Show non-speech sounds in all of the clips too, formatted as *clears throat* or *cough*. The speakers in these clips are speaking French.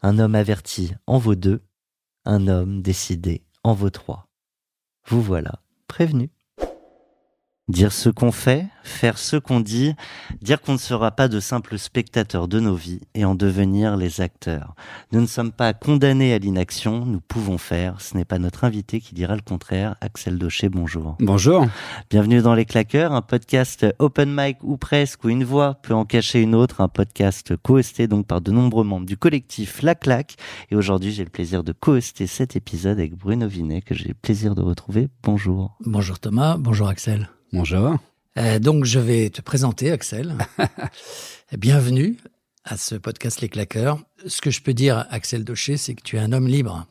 Un homme averti en vaut deux, un homme décidé en vaut trois. Vous voilà prévenu. Dire ce qu'on fait, faire ce qu'on dit, dire qu'on ne sera pas de simples spectateurs de nos vies et en devenir les acteurs. Nous ne sommes pas condamnés à l'inaction, nous pouvons faire. Ce n'est pas notre invité qui dira le contraire. Axel Daucher, bonjour. Bonjour. Bienvenue dans Les Claqueurs, un podcast open mic ou presque où une voix peut en cacher une autre, un podcast co-hosté donc par de nombreux membres du collectif La Claque. Et aujourd'hui, j'ai le plaisir de co-hoster cet épisode avec Bruno Vinet que j'ai le plaisir de retrouver. Bonjour. Bonjour Thomas, bonjour Axel. Bonjour. Euh, donc je vais te présenter Axel. *laughs* Bienvenue à ce podcast Les Claqueurs. Ce que je peux dire Axel Daucher, c'est que tu es un homme libre.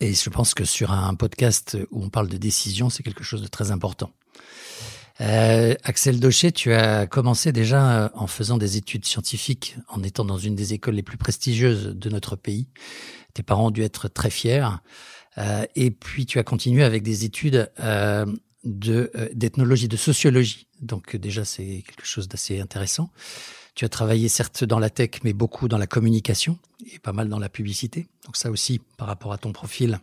Et je pense que sur un podcast où on parle de décision, c'est quelque chose de très important. Euh, Axel Daucher, tu as commencé déjà euh, en faisant des études scientifiques, en étant dans une des écoles les plus prestigieuses de notre pays. Tes parents ont dû être très fiers. Euh, et puis tu as continué avec des études euh, de euh, d'ethnologie, de sociologie. Donc euh, déjà c'est quelque chose d'assez intéressant. Tu as travaillé certes dans la tech, mais beaucoup dans la communication et pas mal dans la publicité. Donc ça aussi, par rapport à ton profil,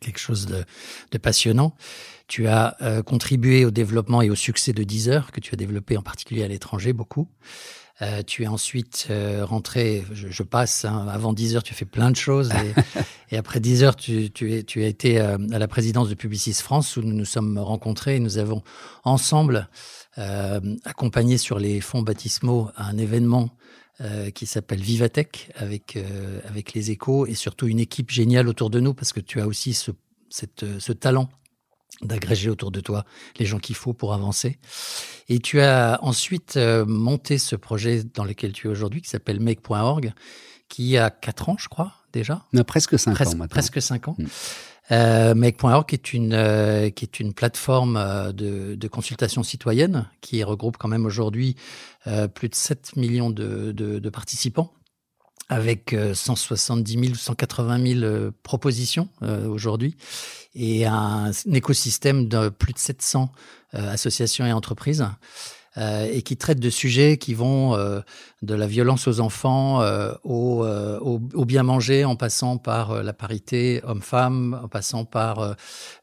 quelque chose de, de passionnant. Tu as euh, contribué au développement et au succès de Deezer, que tu as développé en particulier à l'étranger beaucoup. Euh, tu es ensuite euh, rentré, je, je passe, hein, avant 10 heures, tu as fait plein de choses. Et, *laughs* et après 10 heures, tu, tu, es, tu as été euh, à la présidence de Publicis France, où nous nous sommes rencontrés et nous avons ensemble accompagné sur les fonds baptismaux un événement qui s'appelle Vivatech, avec, avec les échos et surtout une équipe géniale autour de nous, parce que tu as aussi ce, cette, ce talent d'agréger autour de toi les gens qu'il faut pour avancer. Et tu as ensuite euh, monté ce projet dans lequel tu es aujourd'hui, qui s'appelle make.org, qui a quatre ans, je crois, déjà. On a presque 5 Presque, ans maintenant. presque cinq ans. Mm. Euh, make.org qui est une euh, qui est une plateforme euh, de, de consultation citoyenne qui regroupe quand même aujourd'hui plus de 7 millions de, de, de participants avec euh, 170 000 ou 180 000 euh, propositions euh, aujourd'hui et un, écosystème de plus de 700 euh, associations et entreprises euh, et qui traite de sujets qui vont euh, de la violence aux enfants euh, au, euh, bien manger en passant par euh, la parité homme-femme, en passant par euh,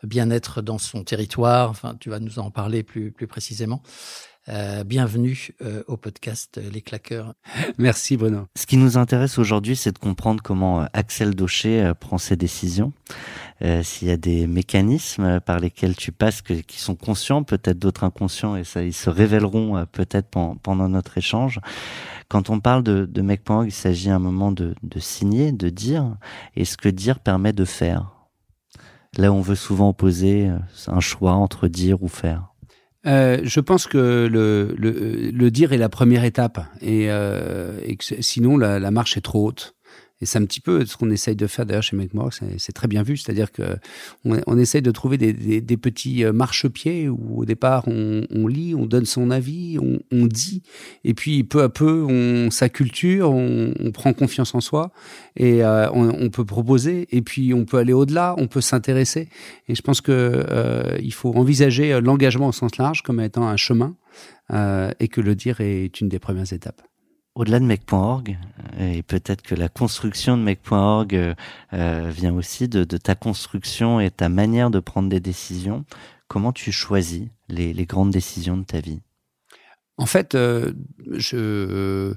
bien-être dans son territoire. Enfin, tu vas nous en parler plus, plus précisément. Euh, bienvenue euh, au podcast euh, Les Claqueurs. *laughs* Merci Bruno. Ce qui nous intéresse aujourd'hui, c'est de comprendre comment euh, Axel Daucher euh, prend ses décisions. Euh, S'il y a des mécanismes par lesquels tu passes que, qui sont conscients, peut-être d'autres inconscients, et ça, ils se révéleront euh, peut-être pen- pendant notre échange. Quand on parle de, de Mec.org, il s'agit à un moment de, de signer, de dire, et ce que dire permet de faire. Là, on veut souvent opposer un choix entre dire ou faire. Euh, je pense que le, le, dire est la première étape et, euh, sinon la marche est trop haute. Et c'est un petit peu ce qu'on essaye de faire d'ailleurs chez MakeMore, c'est très bien vu, c'est-à-dire que on, essaye de trouver des, des, des petits euh, marchepieds où au départ on, on lit, on donne son avis, on, on dit, et puis peu à peu on s'acculture, on, on prend confiance en soi et euh, on, peut proposer, et puis on peut aller au-delà, on peut s'intéresser. Et je pense que euh, faut envisager euh, l'engagement au sens large comme étant un chemin euh, et que le dire est une des premières étapes. Au-delà de Mec.org, euh, et peut-être que la construction de Mec.org euh, euh, vient aussi de, ta construction et ta manière de prendre des décisions, comment tu choisis les, grandes décisions de ta vie? En fait, je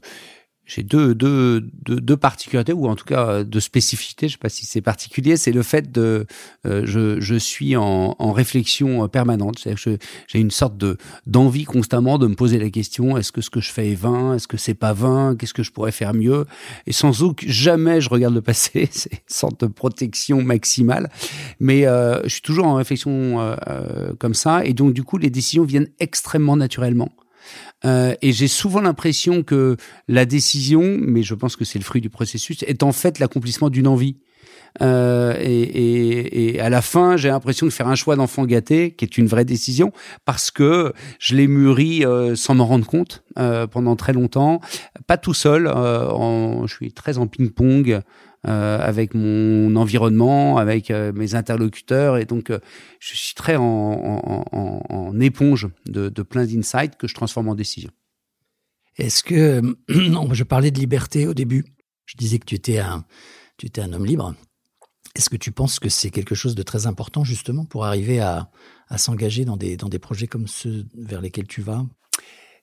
j'ai deux, deux, deux, deux, particularités, ou en tout cas euh, deux spécificités, je sais pas si c'est particulier, c'est le fait de, euh, je, je suis en, en réflexion permanente, c'est-à-dire que j'ai une sorte de d'envie constamment de me poser la question, est-ce que ce que je fais est vain, est-ce que c'est pas vain, qu'est-ce que je pourrais faire mieux, et sans aucun, jamais je regarde le passé, *laughs* c'est une sorte de protection maximale, mais euh, je suis toujours en réflexion euh, comme ça, et donc du coup les décisions viennent extrêmement naturellement. Euh, et j'ai souvent l'impression que la décision, mais je pense que c'est le fruit du processus, est en fait l'accomplissement d'une envie. Euh, et, à la fin, j'ai l'impression de faire un choix d'enfant gâté, qui est une vraie décision, parce que je l'ai mûri euh, sans m'en rendre compte pendant très longtemps, pas tout seul. Je suis très en ping-pong avec mon environnement, avec euh, mes interlocuteurs, et donc euh, je suis très en, en, en, en éponge de, de plein d'insights que je transforme en décision. Est-ce que *clears throat* non, je parlais de liberté au début. Je disais que tu étais un, tu étais un homme libre. Est-ce que tu penses que c'est quelque chose de très important justement pour arriver à, à s'engager dans des, dans des projets comme ceux vers lesquels tu vas?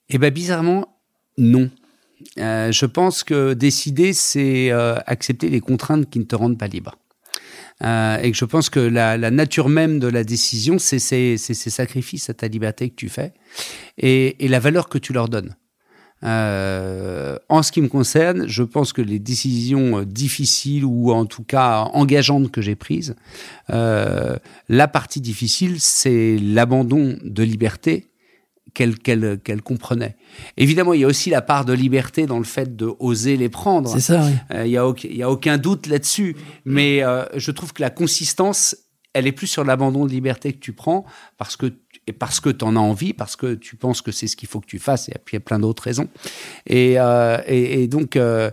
Eh ben bizarrement, non. Euh, je pense que décider, c'est euh, accepter les contraintes qui ne te rendent pas libre. Euh, et je pense que la, nature même de la décision, c'est ces, ces sacrifices à ta liberté que tu fais et, la valeur que tu leur donnes. En ce qui me concerne, je pense que les décisions difficiles ou en tout cas engageantes que j'ai prises, la partie difficile, c'est l'abandon de liberté qu'elle qu'elle qu'elle comprenait. Évidemment, il y a aussi la part de liberté dans le fait de oser les prendre. C'est ça. Oui. Euh, il y a il y a aucun doute là-dessus, mais euh, je trouve que la consistance, elle est plus sur l'abandon de liberté que tu prends parce que et parce que tu en as envie, parce que tu penses que c'est ce qu'il faut que tu fasses, et puis il y a plein d'autres raisons. Et, euh, et, et donc, euh,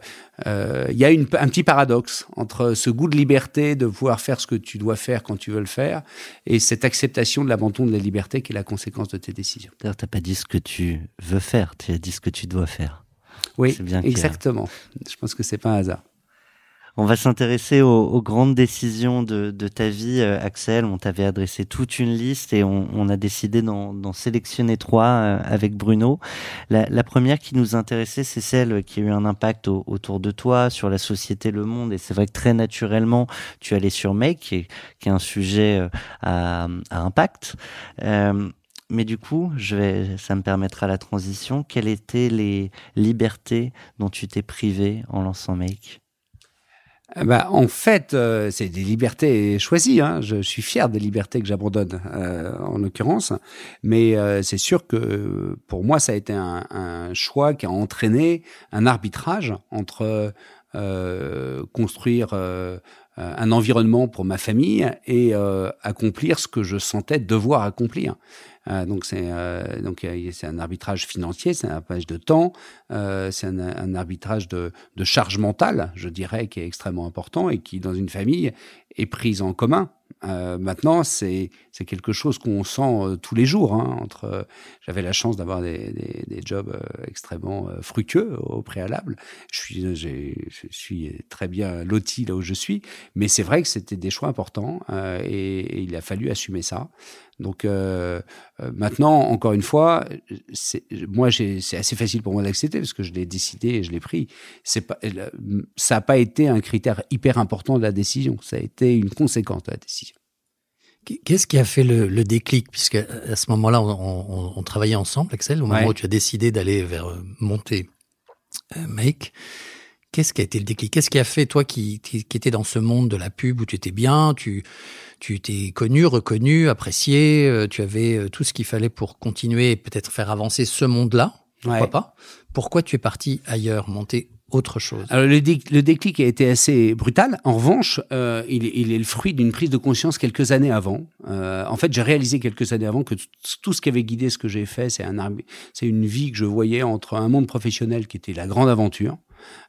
euh, il y a une, un petit paradoxe entre ce goût de liberté, de pouvoir faire ce que tu dois faire quand tu veux le faire, et cette acceptation de l'abandon de la liberté qui est la conséquence de tes décisions. D'ailleurs, tu n'as pas dit ce que tu veux faire, tu as dit ce que tu dois faire. Oui, bien exactement. Je pense que c'est pas un hasard. On va s'intéresser aux, grandes décisions de, ta vie, euh, Axel. On t'avait adressé toute une liste et on, a décidé d'en sélectionner trois euh, avec Bruno. La, première qui nous intéressait, c'est celle qui a eu un impact au, autour de toi, sur la société, le monde. Et c'est vrai que très naturellement, tu allais sur Make, qui est, un sujet euh, à, impact. Mais du coup, ça me permettra la transition. Quelles étaient les libertés dont tu t'es privé en lançant Make? Bah, en fait, euh, c'est des libertés choisies. Hein. Je suis fier des libertés que j'abandonne, euh, en l'occurrence. Mais euh, c'est sûr que pour moi, ça a été un, un, choix qui a entraîné un arbitrage entre euh, construire euh, un environnement pour ma famille et accomplir ce que je sentais devoir accomplir. Euh, donc c'est euh, donc c'est un arbitrage financier, c'est un arbitrage de temps, euh, c'est un, arbitrage de, de charge mentale, je dirais, qui est extrêmement important et qui dans une famille est prise en commun. Euh, maintenant, c'est c'est quelque chose qu'on sent tous les jours. Hein, entre, j'avais la chance d'avoir des, des, des, jobs extrêmement fructueux au préalable. Je suis je suis très bien loti là où je suis, mais c'est vrai que c'était des choix importants et, et, il a fallu assumer ça. Donc euh, maintenant, encore une fois, moi, c'est assez facile pour moi d'accepter parce que je l'ai décidé et je l'ai pris. C'est pas, ça n'a pas été un critère hyper important de la décision. Ça a été une conséquence de la décision. Qu'est-ce qui a fait le, le déclic? Puisque à ce moment-là, on, on, on, travaillait ensemble, Axel, au moment ouais. où tu as décidé d'aller vers euh, monter euh, Make. Qu'est-ce qui a été le déclic? Qu'est-ce qui a fait, toi qui, qui, qui étais dans ce monde de la pub où tu étais bien, tu tu t'es connu, reconnu, apprécié, euh, tu avais euh, tout ce qu'il fallait pour continuer et peut-être faire avancer ce monde-là? Pourquoi ouais. pas? Pourquoi tu es parti ailleurs, monter autre chose? Alors le, le, déclic a été assez brutal. En revanche, euh, il, il, est le fruit d'une prise de conscience quelques années avant. Euh, en fait, j'ai réalisé quelques années avant que tout ce qui avait guidé ce que j'ai fait, c'est un c'est une vie que je voyais entre un monde professionnel qui était la grande aventure,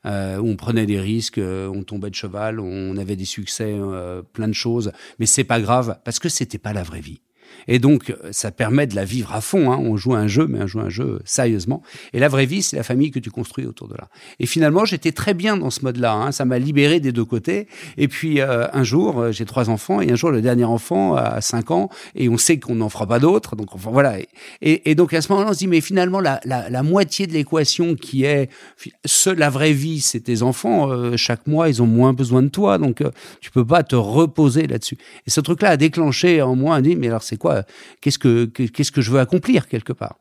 euh, on prenait des risques, euh, on tombait de cheval, on avait des succès, euh, plein de choses, mais c'est pas grave parce que c'était pas la vraie vie. Et donc, ça permet de la vivre à fond. Hein. On joue un jeu, mais on joue un jeu sérieusement. Et la vraie vie, c'est la famille que tu construis autour de là. Et finalement, j'étais très bien dans ce mode-là. Hein. Ça m'a libéré des deux côtés. Et puis, euh, un jour, euh, j'ai trois enfants, et un jour, le dernier enfant a cinq ans, et on sait qu'on n'en fera pas d'autres. Donc, voilà. Et, donc, à ce moment-là, on se dit, mais finalement, la, moitié de l'équation qui est ce, la vraie vie, c'est tes enfants. Euh, chaque mois, ils ont moins besoin de toi. Donc, tu peux pas te reposer là-dessus. Et ce truc-là a déclenché en moi, un dit, mais alors, c'est quoi qu'est-ce que qu'est-ce que je veux accomplir quelque part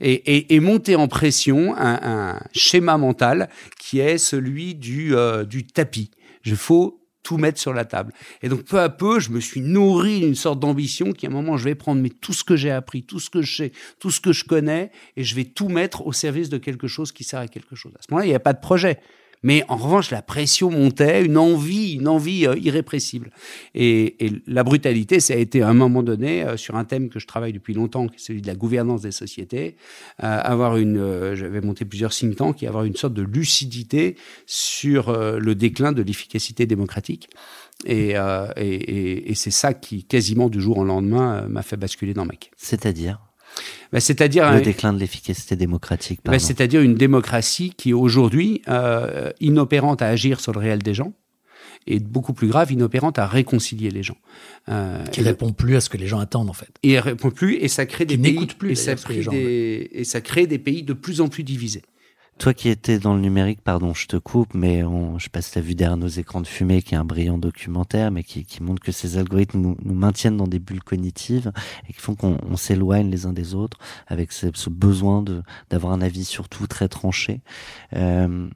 et, et, monter en pression un, schéma mental qui est celui du, euh, du tapis. Je faut tout mettre sur la table. Et donc peu à peu, je me suis nourri d'une sorte d'ambition qui à un moment, je vais prendre mais tout ce que j'ai appris, tout ce que je sais, tout ce que je connais, et je vais tout mettre au service de quelque chose qui sert à quelque chose. À ce moment-là, il n'y a pas de projet. Mais en revanche, la pression montait, une envie, une envie euh, irrépressible. Et, la brutalité, ça a été à un moment donné euh, sur un thème que je travaille depuis longtemps, qui est celui de la gouvernance des sociétés, euh, avoir une, j'avais monté plusieurs think tanks, et avoir une sorte de lucidité sur le déclin de l'efficacité démocratique. Et, et, et c'est ça qui, quasiment du jour au lendemain, m'a fait basculer dans Mac. C'est-à-dire? Bah, c'est-à-dire le déclin de l'efficacité démocratique. Bah, c'est-à-dire une démocratie qui est aujourd'hui euh, inopérante à agir sur le réel des gens et beaucoup plus grave, inopérante à réconcilier les gens. Euh, qui répond plus à ce que les gens attendent en fait. Et elle répond plus et ça crée des pays plus et ça, crée des, et ça crée des pays de plus en plus divisés. Toi qui étais dans le numérique, pardon, je te coupe, mais on, je passe la vue derrière nos écrans de fumée, qui est un brillant documentaire, mais qui, qui montre que ces algorithmes nous, nous, maintiennent dans des bulles cognitives et qui font qu'on s'éloigne les uns des autres avec ce, ce besoin de d'avoir un avis surtout très tranché. Euh,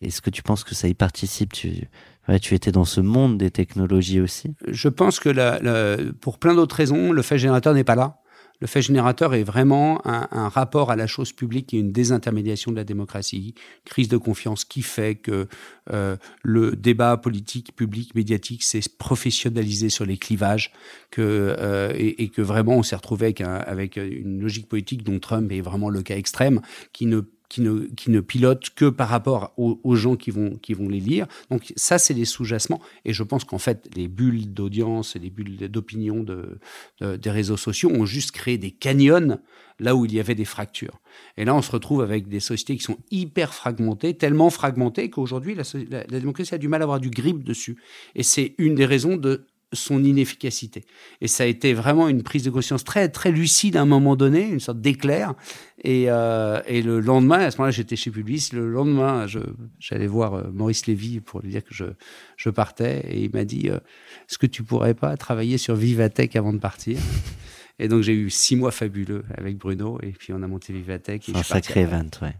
Est-ce que tu penses que ça y participe? Tu, ouais, tu étais dans ce monde des technologies aussi? Je pense que la, la, pour plein d'autres raisons, le fait générateur n'est pas là. Le fait générateur est vraiment un, rapport à la chose publique et une désintermédiation de la démocratie, crise de confiance qui fait que euh, le débat politique, public, médiatique s'est professionnalisé sur les clivages, que euh, et, que vraiment on s'est retrouvé avec, avec une logique politique dont Trump est vraiment le cas extrême, qui ne qui ne, qui ne pilotent que par rapport aux, aux, gens qui vont, qui vont les lire. Donc ça, c'est les sous-jacements. Et je pense qu'en fait, les bulles d'audience et les bulles d'opinion de, de, des réseaux sociaux ont juste créé des canyons là où il y avait des fractures. Et là, on se retrouve avec des sociétés qui sont hyper fragmentées, tellement fragmentées qu'aujourd'hui, la, la, la démocratie a du mal à avoir du grip dessus. Et c'est une des raisons de son inefficacité. Et ça a été vraiment une prise de conscience très très lucide à un moment donné, une sorte d'éclair. Et, euh, et le lendemain, à ce moment-là, j'étais chez Publis. Le lendemain, j'allais voir euh, Maurice Lévy pour lui dire que je, je partais. Et il m'a dit, euh, est-ce que tu pourrais pas travailler sur Vivatech avant de partir? Et donc j'ai eu six mois fabuleux avec Bruno. Et puis on a monté Vivatech. un sacré event, ouais.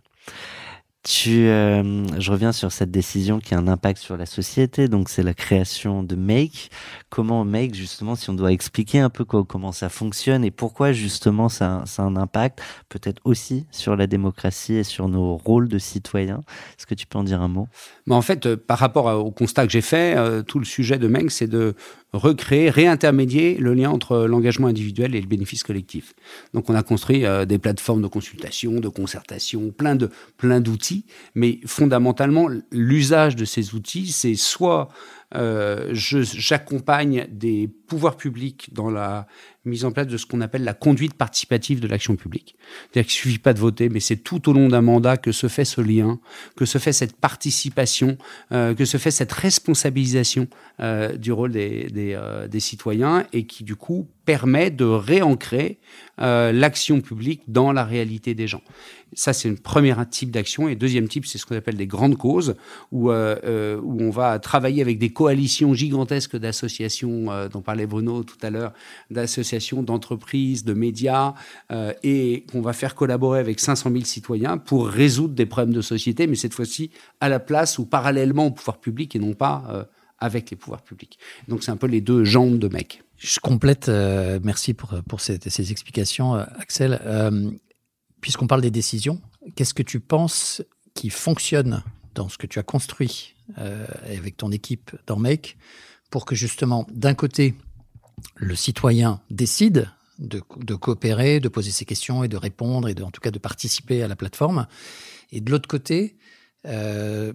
Euh, je reviens sur cette décision qui a un impact sur la société, donc c'est la création de Make. Comment Make, justement, si on doit expliquer un peu comment ça fonctionne et pourquoi justement ça, ça a un impact, peut-être aussi sur la démocratie et sur nos rôles de citoyens. Est-ce que tu peux en dire un mot? Mais En fait, euh, par rapport au constat que j'ai fait, euh, tout le sujet de Make, c'est de recréer, réintermédier le lien entre l'engagement individuel et le bénéfice collectif. Donc on a construit euh, des plateformes de consultation, de concertation, plein de plein d'outils, mais fondamentalement l'usage de ces outils, c'est soit euh, j'accompagne des pouvoirs publics dans la mise en place de ce qu'on appelle la conduite participative de l'action publique. C'est-à-dire qu'il suffit pas de voter, mais c'est tout au long d'un mandat que se fait ce lien, que se fait cette participation, euh, que se fait cette responsabilisation euh, du rôle euh, des, citoyens et qui du coup permet de réancrer l'action publique dans la réalité des gens. Ça, c'est une première type d'action. Et deuxième type, c'est ce qu'on appelle des grandes causes, où, où on va travailler avec des coalitions gigantesques d'associations, dont parlait Bruno tout à l'heure, d'associations, d'entreprises, de médias, euh, et qu'on va faire collaborer avec 500 000 citoyens pour résoudre des problèmes de société, mais cette fois-ci à la place ou parallèlement au pouvoir public et non pas euh, avec les pouvoirs publics. Donc c'est un peu les deux jambes de mec. Je complète, euh, merci pour, pour ces, explications, Axel. Puisqu'on parle des décisions, qu'est-ce que tu penses qui fonctionne dans ce que tu as construit avec ton équipe dans Make pour que justement, d'un côté, le citoyen décide de, de, coopérer, de poser ses questions et de répondre et de, en tout cas de participer à la plateforme, et de l'autre côté, euh,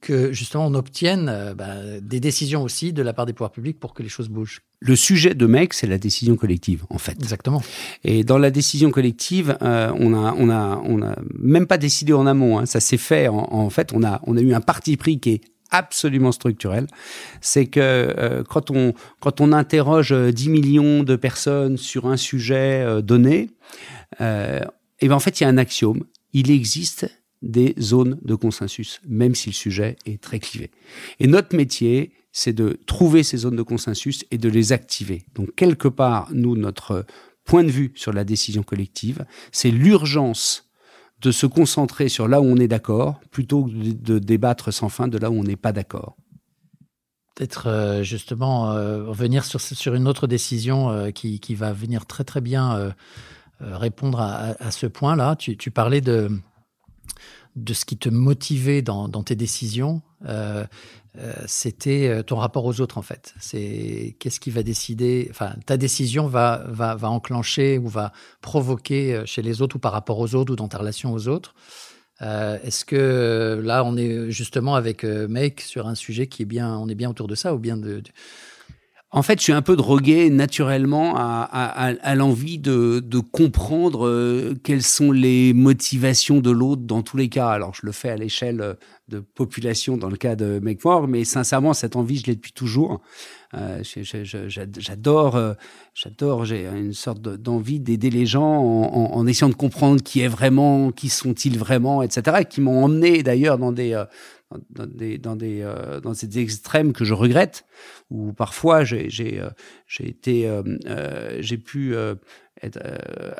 que justement on obtienne euh, bah, des décisions aussi de la part des pouvoirs publics pour que les choses bougent. Le sujet de MEC, c'est la décision collective, en fait. Exactement. Et dans la décision collective, euh, on a, on a, on a même pas décidé en amont. Hein, ça s'est fait. En, en, fait, on a, on a eu un parti pris qui est absolument structurel. C'est que euh, quand on quand on interroge 10 millions de personnes sur un sujet euh, donné, euh, et ben en fait il y a un axiome. Il existe des zones de consensus, même si le sujet est très clivé. Et notre métier, c'est de trouver ces zones de consensus et de les activer. Donc quelque part, nous, notre point de vue sur la décision collective, c'est l'urgence de se concentrer sur là où on est d'accord, plutôt que de débattre sans fin de là où on n'est pas d'accord. Peut-être euh, justement euh, revenir sur, sur une autre décision euh, qui, qui, va venir très très bien répondre à, à ce point-là. Tu, tu, parlais de, de ce qui te motivait dans, dans tes décisions. Euh, c'était euh, ton rapport aux autres en fait. C'est qu'est-ce qui va décider, enfin ta décision va, va, va enclencher ou va provoquer euh, chez les autres ou par rapport aux autres ou dans ta relation aux autres. Est-ce que là on est justement avec Make sur un sujet qui est bien, on est bien autour de ça ou bien de... En fait, je suis un peu drogué naturellement à, à, à l'envie de, de, comprendre euh, quelles sont les motivations de l'autre dans tous les cas. Alors, je le fais à l'échelle de population dans le cas de Make More, mais sincèrement, cette envie, je l'ai depuis toujours. Euh, j'adore, euh, j'adore, j'ai une sorte d'envie d'aider les gens en, en, en, essayant de comprendre qui est vraiment, qui sont-ils vraiment, etc. qui m'ont emmené d'ailleurs dans des euh, dans des dans des euh, dans ces extrêmes que je regrette où parfois j'ai j'ai euh, j'ai été euh, j'ai pu être,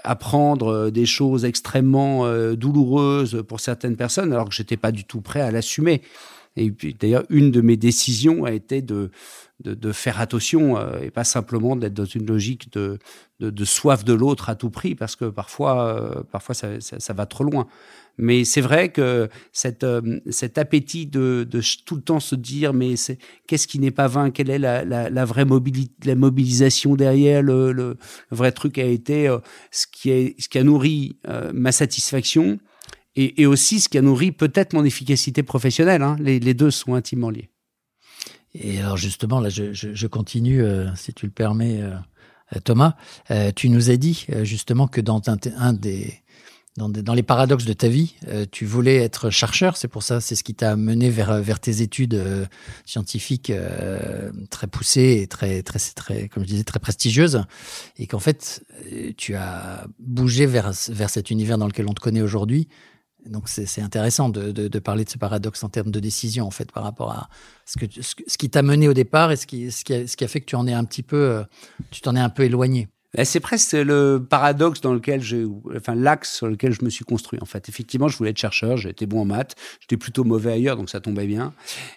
apprendre des choses extrêmement douloureuses pour certaines personnes alors que j'étais pas du tout prêt à l'assumer et puis d'ailleurs une de mes décisions a été de de, de faire attention euh, et pas simplement d'être dans une logique de, de, de soif de l'autre à tout prix, parce que parfois, euh, parfois ça, ça, va trop loin. Mais c'est vrai que cette, euh, cet appétit de, de, tout le temps se dire, mais qu'est-ce qui n'est pas vain? Quelle est la, la, la vraie mobili la mobilisation derrière? Le, le, le, vrai truc a été euh, ce, qui est, ce qui a nourri euh, ma satisfaction et, aussi ce qui a nourri peut-être mon efficacité professionnelle. Hein. Les, deux sont intimement liés. Et alors justement, là, je, continue, euh, si tu le permets, euh, Thomas. Euh, tu nous as dit justement que dans un, des, dans, les paradoxes de ta vie, tu voulais être chercheur. C'est pour ça, c'est ce qui t'a mené vers, vers tes études scientifiques très poussées et très, très, très, comme je disais, très prestigieuses. Et qu'en fait, tu as bougé vers, vers cet univers dans lequel on te connaît aujourd'hui donc c'est intéressant de, parler de ce paradoxe en termes de décision en fait par rapport à ce qui t'a mené au départ et ce qui ce qui a, ce qui a fait que tu en es un petit peu euh, tu t'en es un peu éloigné. Ben, c'est presque le paradoxe dans lequel j'ai, enfin l'axe sur lequel je me suis construit. En fait, effectivement, je voulais être chercheur, j'étais bon en maths, j'étais plutôt mauvais ailleurs, donc ça tombait bien.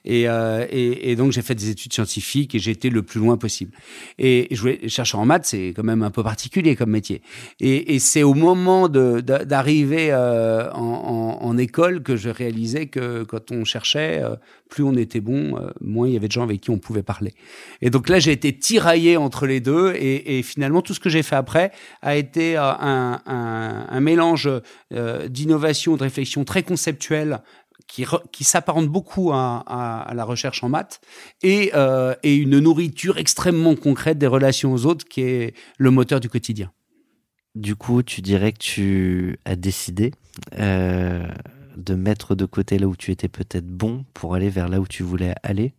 Et, euh, et donc j'ai fait des études scientifiques et j'ai été le plus loin possible. Et je voulais chercheur en maths, c'est quand même un peu particulier comme métier. Et, et c'est au moment d'arriver euh, en, en, en, école que je réalisais que quand on cherchait, euh, plus on était bon, euh, moins il y avait de gens avec qui on pouvait parler. Et donc là, j'ai été tiraillé entre les deux et, finalement tout ce que j'ai fait après a été euh, un, mélange euh, d'innovation, de réflexion très conceptuelle qui, qui s'apparente beaucoup à, la recherche en maths et, une nourriture extrêmement concrète des relations aux autres qui est le moteur du quotidien. Du coup, tu dirais que tu as décidé de mettre de côté là où tu étais peut-être bon pour aller vers là où tu voulais aller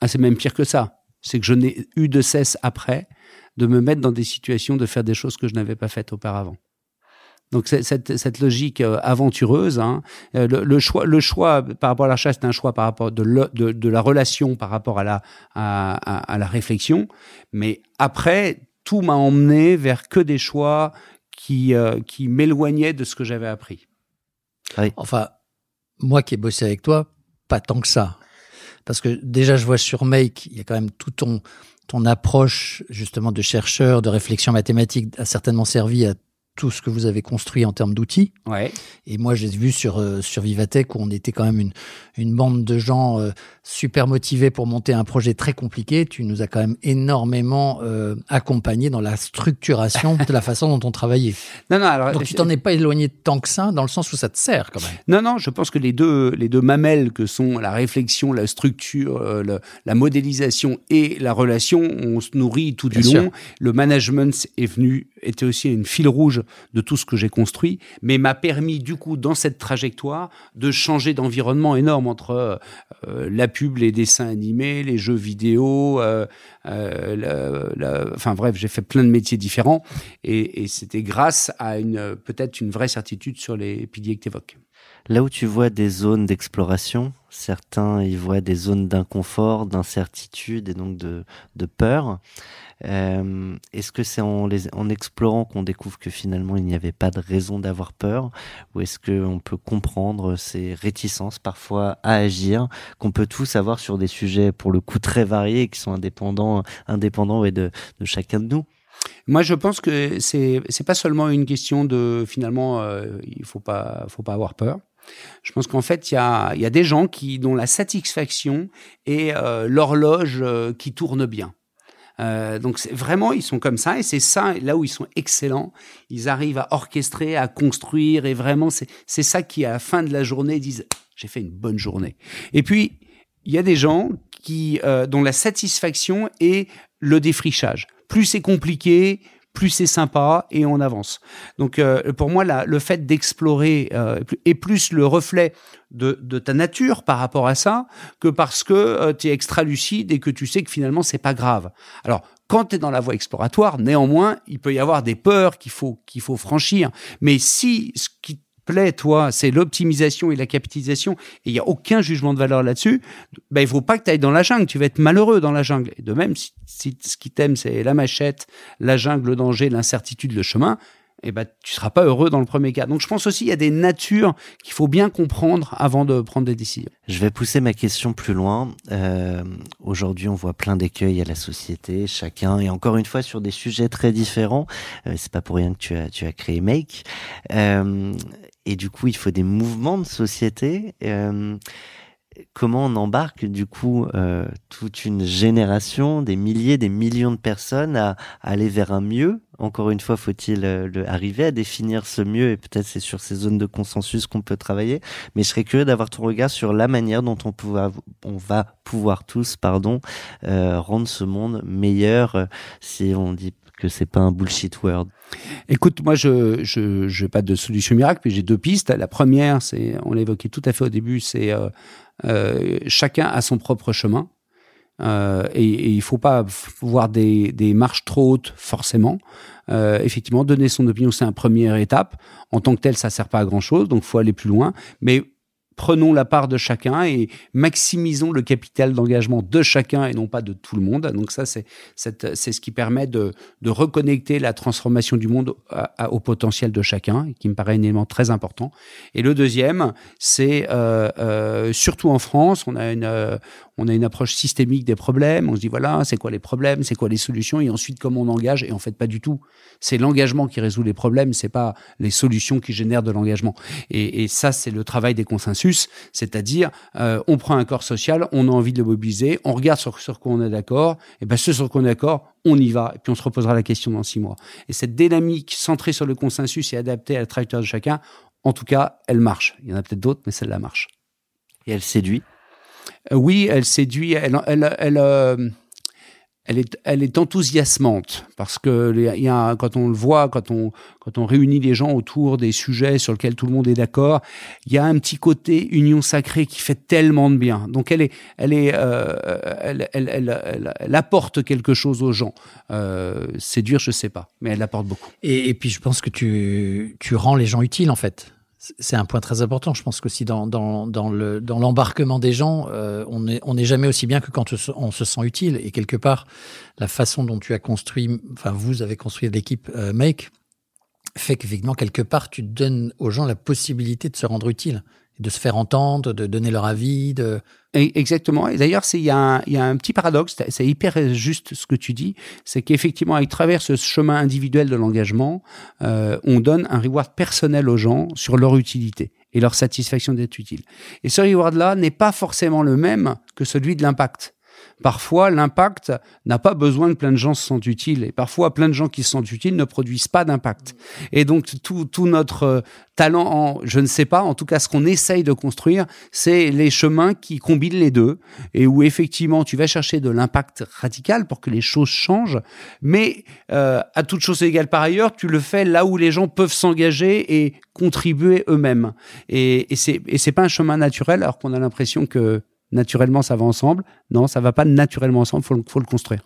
Ah, c'est même pire que ça. C'est que je n'ai eu de cesse après de me mettre dans des situations de faire des choses que je n'avais pas faites auparavant. Donc cette, cette logique euh, aventureuse, hein, le, le, choix, le choix par rapport à l'achat, c'est un choix par rapport de, de, la relation par rapport à la, à la réflexion. Mais après, tout m'a emmené vers que des choix qui, euh, qui m'éloignaient de ce que j'avais appris. Oui. Enfin, moi qui ai bossé avec toi, pas tant que ça. Parce que déjà, je vois sur Make, il y a quand même tout ton, ton approche justement de chercheur, de réflexion mathématique a certainement servi à tout ce que vous avez construit en termes d'outils. Ouais. Et moi, j'ai vu sur, euh, sur Vivatech où on était quand même une, une bande de gens euh, super motivé pour monter un projet très compliqué, tu nous as quand même énormément euh, accompagné dans la structuration de la façon dont on travaillait. *laughs* Non, non, alors, Donc tu t'en es pas éloigné tant que ça, dans le sens où ça te sert quand même. Non, non, je pense que les deux, les deux mamelles que sont la réflexion, la structure, euh, le- la modélisation et la relation, on se nourrit tout du long. Le management est venu, était aussi une fil rouge de tout ce que j'ai construit, mais m'a permis du coup dans cette trajectoire de changer d'environnement énorme entre euh, la les dessins animés, les jeux vidéo, euh, euh, la- la- enfin bref, j'ai fait plein de métiers différents et, et c'était grâce à une peut-être une vraie certitude sur les piliers que tu évoques. Là où tu vois des zones d'exploration, certains y voient des zones d'inconfort, d'incertitude et donc de, peur. Euh, Est-ce que c'est en, explorant qu'on découvre que finalement il n'y avait pas de raison d'avoir peur? Ou est-ce qu'on peut comprendre ces réticences parfois à agir qu'on peut tous avoir sur des sujets pour le coup très variés qui sont indépendants, indépendants ouais, de, de chacun de nous? Moi, je pense que c'est c'est pas seulement une question de finalement, euh, il faut pas faut pas avoir peur. Je pense qu'en fait, il y a y a des gens qui dont la satisfaction est euh, l'horloge euh, qui tourne bien. Euh, donc vraiment ils sont comme ça et c'est ça là où ils sont excellents. Ils arrivent à orchestrer, à construire et vraiment c'est ça qui à la fin de la journée disent j'ai fait une bonne journée. Et puis il y a des gens qui dont la satisfaction est le défrichage. Plus c'est compliqué, plus c'est sympa et on avance. Donc euh, pour moi, la- le fait d'explorer euh, est plus le reflet de, de ta nature par rapport à ça que parce que tu es extra lucide et que tu sais que finalement c'est pas grave. Alors quand tu es dans la voie exploratoire, néanmoins, il peut y avoir des peurs qu'il faut qu'il faut franchir. Mais si ce qui plaît, toi, c'est l'optimisation et la capitalisation, et il n'y a aucun jugement de valeur là-dessus, ben, il faut pas que tu ailles dans la jungle. Tu vas être malheureux dans la jungle. Et de même, si, ce qui t'aime, c'est la machette, la jungle, le danger, l'incertitude, le chemin, eh ben, tu seras pas heureux dans le premier cas. Donc, je pense aussi, il y a des natures qu'il faut bien comprendre avant de prendre des décisions. Je vais pousser ma question plus loin. Euh, Aujourd'hui, on voit plein d'écueils à la société, chacun, et encore une fois sur des sujets très différents. Euh, c'est pas pour rien que tu as, tu as créé Make. Euh, et du coup, il faut des mouvements de société. Euh, comment on embarque du coup euh, toute une génération, des milliers, des millions de personnes à, aller vers un mieux? Encore une fois, faut-il euh, arriver à définir ce mieux? Et peut-être c'est sur ces zones de consensus qu'on peut travailler. Mais je serais curieux d'avoir ton regard sur la manière dont on, va pouvoir tous, pardon, rendre ce monde meilleur si on dit que c'est pas un bullshit word. Écoute, moi, je je pas de solution miracle, mais j'ai deux pistes. La première, c'est, on l'a évoqué tout à fait au début, c'est euh, euh, chacun a son propre chemin. Euh, et, et il faut pas voir des, des marches trop hautes forcément. Effectivement, donner son opinion, c'est une première étape. En tant que tel, ça sert pas à grand chose, donc faut aller plus loin. Mais prenons la part de chacun et maximisons le capital d'engagement de chacun et non pas de tout le monde. Donc ça, c'est ce qui permet de, de reconnecter la transformation du monde au potentiel de chacun, qui me paraît un élément très important. Et le deuxième, c'est euh, euh, surtout en France, on a une euh, on a une approche systémique des problèmes. On se dit voilà, c'est quoi les problèmes, c'est quoi les solutions, et ensuite comment on engage. Et en fait, pas du tout. C'est l'engagement qui résout les problèmes, c'est pas les solutions qui génèrent de l'engagement. Et, et ça, c'est le travail des consensus, c'est-à-dire euh, on prend un corps social, on a envie de le mobiliser, on regarde sur, sur quoi on est d'accord, et ben ce sur quoi on est d'accord, on y va, et puis on se reposera la question dans six mois. Et cette dynamique centrée sur le consensus et adaptée à la trajectoire de chacun, en tout cas, elle marche. Il y en a peut-être d'autres, mais celle-là marche. Et elle séduit? Euh, oui, elle séduit, euh, elle est, enthousiasmante parce que quand on le voit, quand on, réunit les gens autour des sujets sur lesquels tout le monde est d'accord, il y a un petit côté union sacrée qui fait tellement de bien. Donc elle euh, apporte quelque chose aux gens. Séduire, je sais pas, mais elle apporte beaucoup. Et, puis, je pense que tu rends les gens utiles, en fait. C'est- un point très important. Je pense qu'aussi dans, dans, dans le- dans l'embarquement des gens, euh, on n'est on n'est jamais aussi bien que quand on se sent utile. Et quelque part, la façon dont tu as construit, enfin, vous avez construit l'équipe euh, Make, fait qu'effectivement, quelque part, tu donnes aux gens la possibilité de se rendre utile. De se faire entendre, de donner leur avis, de Exactement. Et d'ailleurs, il y, y a un petit paradoxe, c'est hyper juste ce que tu dis, c'est qu'effectivement, à travers ce chemin individuel de l'engagement, euh, on donne un reward personnel aux gens sur leur utilité et leur satisfaction d'être utile. Et ce reward-là n'est pas forcément le même que celui de l'impact. Parfois, l'impact n'a pas besoin que plein de gens se sentent utiles. Et parfois, plein de gens qui se sentent utiles ne produisent pas d'impact. Et donc, tout, tout notre euh, talent en, je ne sais pas, en tout cas, ce qu'on essaye de construire, c'est les chemins qui combinent les deux et où effectivement, tu vas chercher de l'impact radical pour que les choses changent. Mais euh, à toute chose égale par ailleurs, tu le fais là où les gens peuvent s'engager et contribuer eux-mêmes. Et, et c'est et c'est pas un chemin naturel, alors qu'on a l'impression que naturellement ça va ensemble. Non, ça va pas naturellement ensemble. Faut faut le construire.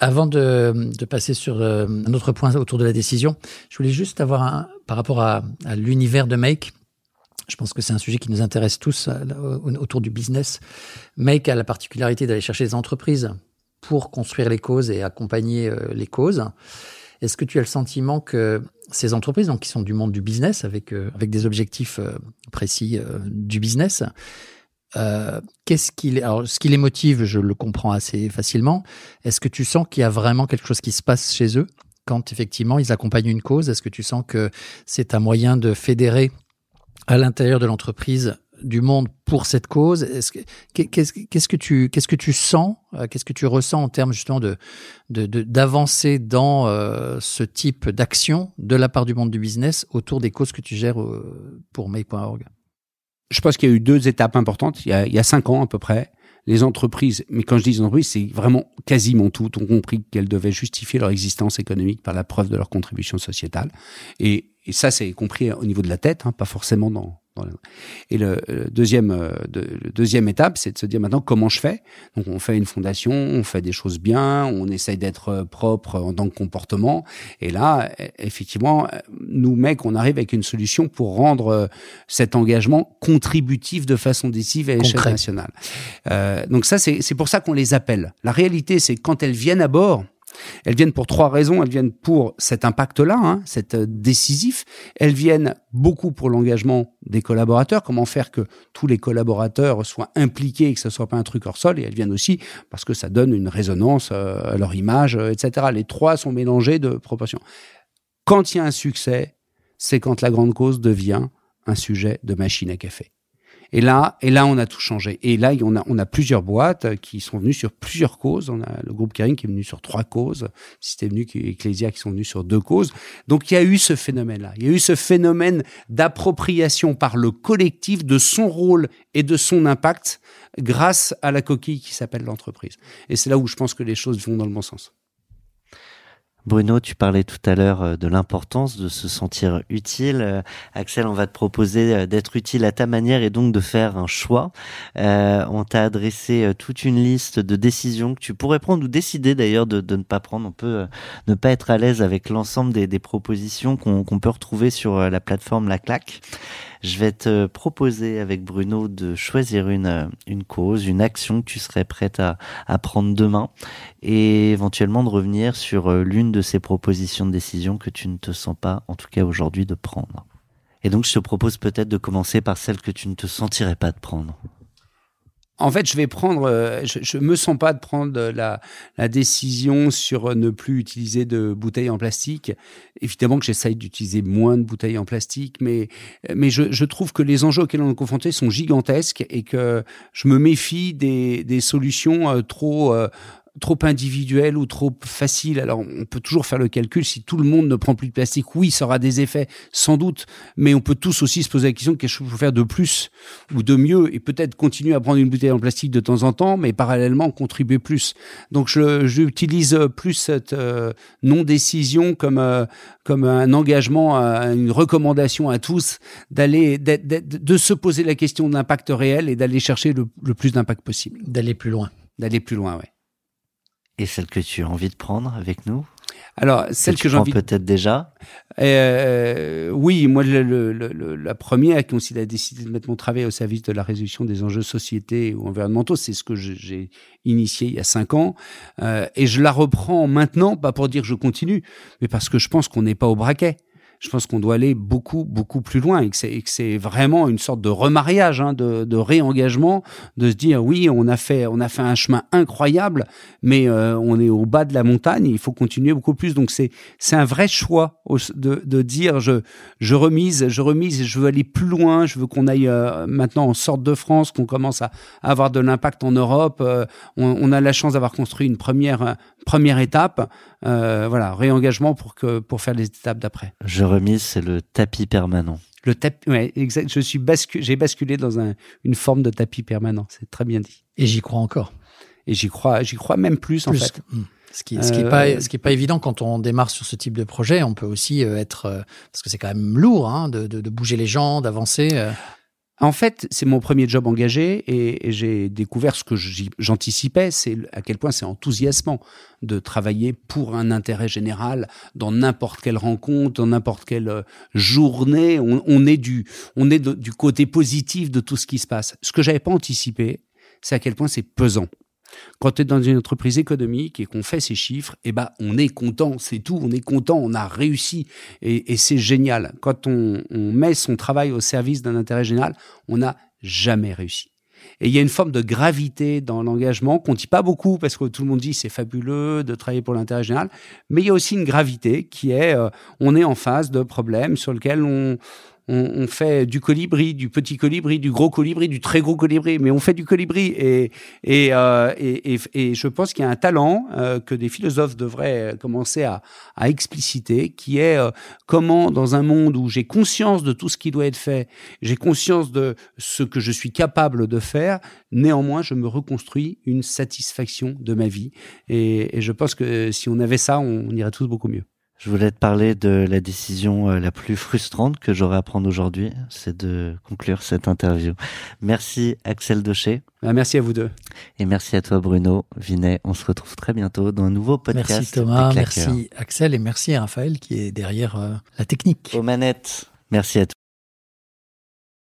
Avant de, passer sur euh, un autre point autour de la décision, je voulais juste avoir un, par rapport à, l'univers de Make. Je pense que c'est un sujet qui nous intéresse tous euh, au- autour du business. Make a la particularité d'aller chercher des entreprises pour construire les causes et accompagner euh, les causes. Est-ce que tu as le sentiment que ces entreprises, qui sont du monde du business, avec avec des objectifs précis du business, euh, qu'est-ce qui les, alors ce qui les motive, je le comprends assez facilement. Est-ce que tu sens qu'il y a vraiment quelque chose qui se passe chez eux quand effectivement ils accompagnent une cause? Est-ce que tu sens que c'est un moyen de fédérer à l'intérieur de l'entreprise du monde pour cette cause? Est-ce que- qu'est- Qu'est-ce qu'est-ce que tu qu'est-ce que tu sens euh, Qu'est-ce que tu ressens en termes justement de de- de- d'avancer dans euh, ce type d'action de la part du monde du business autour des causes que tu gères pour May.org Je pense qu'il y a eu deux étapes importantes. Il y a, il y a cinq ans à peu près, les entreprises, mais quand je dis entreprises, c'est vraiment quasiment toutes ont compris qu'elles devaient justifier leur existence économique par la preuve de leur contribution sociétale. Et, et ça, c'est compris au niveau de la tête, hein, pas forcément dans. Et le, le deuxième, euh, de, le deuxième étape, c'est de se dire maintenant comment je fais? Donc on fait une fondation, on fait des choses bien, on essaye d'être euh, propre en tant que comportement. Et là, e- effectivement, euh, nous mecs, on arrive avec une solution pour rendre cet engagement contributif de façon décisive à l'échelle nationale. Euh, donc ça, c'est c'est pour ça qu'on les appelle. La réalité, c'est quand elles viennent à bord, elles viennent pour trois raisons. Elles viennent pour cet impact-là, hein, cet euh, décisif. Elles viennent beaucoup pour l'engagement des collaborateurs. Comment faire que tous les collaborateurs soient impliqués et que ce soit pas un truc hors sol? Et elles viennent aussi parce que ça donne une résonance euh, à leur image, euh, etc. Les trois sont mélangés de proportion. Quand il y a un succès, c'est quand la grande cause devient un sujet de machine à café. Et là, et là, on a tout changé. Et là, on a, on a plusieurs boîtes qui sont venues sur plusieurs causes. On a le groupe Kering qui est venu sur trois causes. Système venu Ecclesia qui sont venus sur deux causes. Donc, il y a eu ce phénomène-là. Il y a eu ce phénomène d'appropriation par le collectif de son rôle et de son impact grâce à la coquille qui s'appelle l'entreprise. Et c'est là où je pense que les choses vont dans le bon sens. Bruno, tu parlais tout à l'heure euh, de l'importance de se sentir utile. Euh, Axel, on va te proposer euh, d'être utile à ta manière et donc de faire un choix. On t'a adressé toute une liste de décisions que tu pourrais prendre ou décider d'ailleurs de, ne pas prendre. On peut ne pas être à l'aise avec l'ensemble des, propositions qu'on peut retrouver sur la plateforme La Claque. Je vais te proposer avec Bruno de choisir une, cause, une action que tu serais prête à, à prendre demain et éventuellement de revenir sur l'une de ces propositions de décision que tu ne te sens pas, en tout cas aujourd'hui, de prendre. Et donc, je te propose peut-être de commencer par celle que tu ne te sentirais pas de prendre. En fait, je vais prendre, euh, je, je me sens pas de prendre la, décision sur euh, ne plus utiliser de bouteilles en plastique. Évidemment que j'essaye d'utiliser moins de bouteilles en plastique, mais, mais je, trouve que les enjeux auxquels on est confronté sont gigantesques et que je me méfie des, des solutions euh, trop, trop individuelles ou trop faciles. Alors, on peut toujours faire le calcul. Si tout le monde ne prend plus de plastique, oui, ça aura des effets, sans doute. Mais on peut tous aussi se poser la question qu'est-ce qu'il faut faire de plus ou de mieux et peut-être continuer à prendre une bouteille en plastique de temps en temps, mais parallèlement contribuer plus. Donc, je, j'utilise plus cette euh, non-décision comme, euh, comme un engagement, à une recommandation à tous d'aller, d'être- d'être- de se poser la question de l'impact réel et d'aller chercher le, le plus d'impact possible, D'aller plus loin. d'aller plus loin, ouais. Et celle que tu as envie de prendre avec nous? Alors, celle que, j'ai envie de peut-être déjà? Euh, oui, moi, le, le- le- la première qui aussi a décidé de mettre mon travail au service de la résolution des enjeux sociétés ou environnementaux, c'est ce que j'ai initié il y a cinq ans. Euh, et je la reprends maintenant, pas pour dire que je continue, mais parce que je pense qu'on n'est pas au braquet. Je pense qu'on doit aller beaucoup, beaucoup plus loin et que c'est, vraiment une sorte de remariage, hein, de, réengagement, de se dire oui, on a fait, on a fait un chemin incroyable, mais euh, on est au bas de la montagne, il faut continuer beaucoup plus. Donc c'est, un vrai choix de, dire je, je remise, je remise, je veux aller plus loin, je veux qu'on aille euh, maintenant en sorte de France, qu'on commence à, avoir de l'impact en Europe. Euh, on, a la chance d'avoir construit une première, première étape. Voilà, réengagement pour, que, pour faire les étapes d'après. Remise, c'est le tapis permanent. Le tapis, ouais, exact. Je suis bascu, j'ai basculé dans un, une forme de tapis permanent. C'est très bien dit. Et j'y crois encore. Et j'y crois, j'y crois même plus, en Plus. fait. Mm. Ce qui, ce qui est Euh, pas, ce qui est pas évident quand on démarre sur ce type de projet. On peut aussi euh, être, euh, parce que c'est quand même lourd, hein, de, de, de bouger les gens, d'avancer. En fait, c'est mon premier job engagé et, j'ai découvert ce que j'anticipais, c'est à quel point c'est enthousiasmant de travailler pour un intérêt général dans n'importe quelle rencontre, dans n'importe quelle euh, journée. On, est du, on est du côté positif de tout ce qui se passe. Ce que j'avais pas anticipé, c'est à quel point c'est pesant. Quand tu es dans une entreprise économique et qu'on fait ces chiffres, eh ben, on est content, c'est tout, on est content, on a réussi et, c'est génial. Quand on, met son travail au service d'un intérêt général, on n'a jamais réussi. Et il y a une forme de gravité dans l'engagement qu'on dit pas beaucoup parce que tout le monde dit c'est fabuleux de travailler pour l'intérêt général, mais il y a aussi une gravité qui est euh, on est en face de problèmes sur lesquels on, on, on fait du colibri, du petit colibri, du gros colibri, du très gros colibri, mais on fait du colibri et et euh, et, et, et je pense qu'il y a un talent euh, que des philosophes devraient commencer à, à expliciter, qui est euh, comment dans un monde où j'ai conscience de tout ce qui doit être fait, j'ai conscience de ce que je suis capable de faire, néanmoins je me reconstruis une satisfaction de ma vie et, et je pense que si on avait ça, on, on irait tous beaucoup mieux. Je voulais te parler de la décision euh, la plus frustrante que j'aurais à prendre aujourd'hui, c'est de conclure cette interview. Merci Axel Docher Ah, Merci à vous deux. et merci à toi Bruno Vinet. On se retrouve très bientôt dans un nouveau podcast. Merci Thomas, merci Axel et merci Raphaël qui est derrière euh, la technique. Aux manettes. Merci à tous.